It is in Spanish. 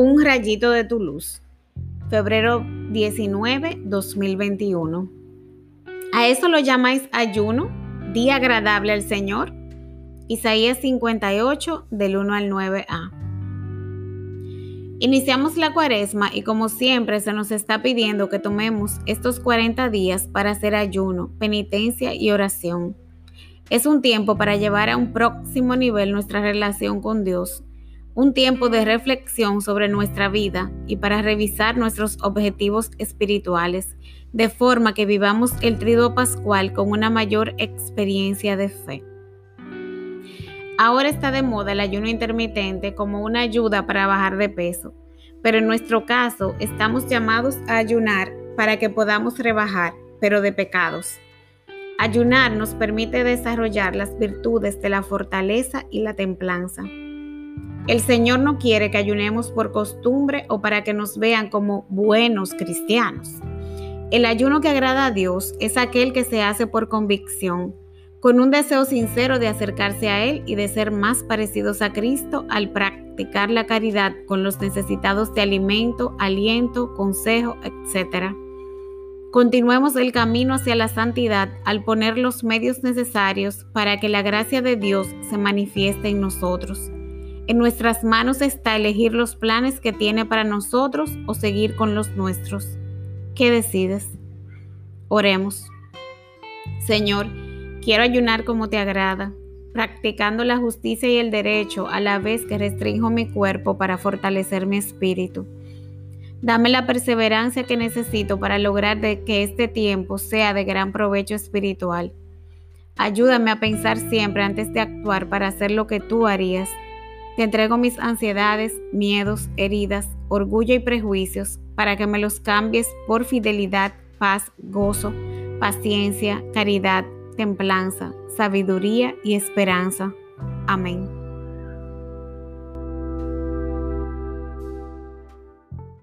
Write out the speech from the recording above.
Un rayito de tu luz. Febrero 19, 2021. A eso lo llamáis ayuno, día agradable al Señor. Isaías 58 del 1 al 9a. Iniciamos la cuaresma y como siempre se nos está pidiendo que tomemos estos 40 días para hacer ayuno, penitencia y oración. Es un tiempo para llevar a un próximo nivel nuestra relación con Dios un tiempo de reflexión sobre nuestra vida y para revisar nuestros objetivos espirituales, de forma que vivamos el trido pascual con una mayor experiencia de fe. Ahora está de moda el ayuno intermitente como una ayuda para bajar de peso, pero en nuestro caso estamos llamados a ayunar para que podamos rebajar, pero de pecados. Ayunar nos permite desarrollar las virtudes de la fortaleza y la templanza. El Señor no quiere que ayunemos por costumbre o para que nos vean como buenos cristianos. El ayuno que agrada a Dios es aquel que se hace por convicción, con un deseo sincero de acercarse a Él y de ser más parecidos a Cristo al practicar la caridad con los necesitados de alimento, aliento, consejo, etc. Continuemos el camino hacia la santidad al poner los medios necesarios para que la gracia de Dios se manifieste en nosotros en nuestras manos está elegir los planes que tiene para nosotros o seguir con los nuestros. ¿Qué decides? Oremos. Señor, quiero ayunar como te agrada, practicando la justicia y el derecho a la vez que restringo mi cuerpo para fortalecer mi espíritu. Dame la perseverancia que necesito para lograr que este tiempo sea de gran provecho espiritual. Ayúdame a pensar siempre antes de actuar para hacer lo que tú harías te entrego mis ansiedades, miedos, heridas, orgullo y prejuicios para que me los cambies por fidelidad, paz, gozo, paciencia, caridad, templanza, sabiduría y esperanza. Amén.